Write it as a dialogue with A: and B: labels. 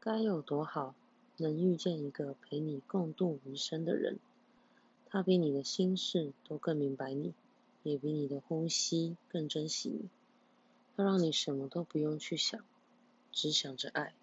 A: 该有多好能遇见一个陪你共度余生的人。他比你的心事都更明白你也比你的呼吸更珍惜你。他让你什么都不用去想只想着爱。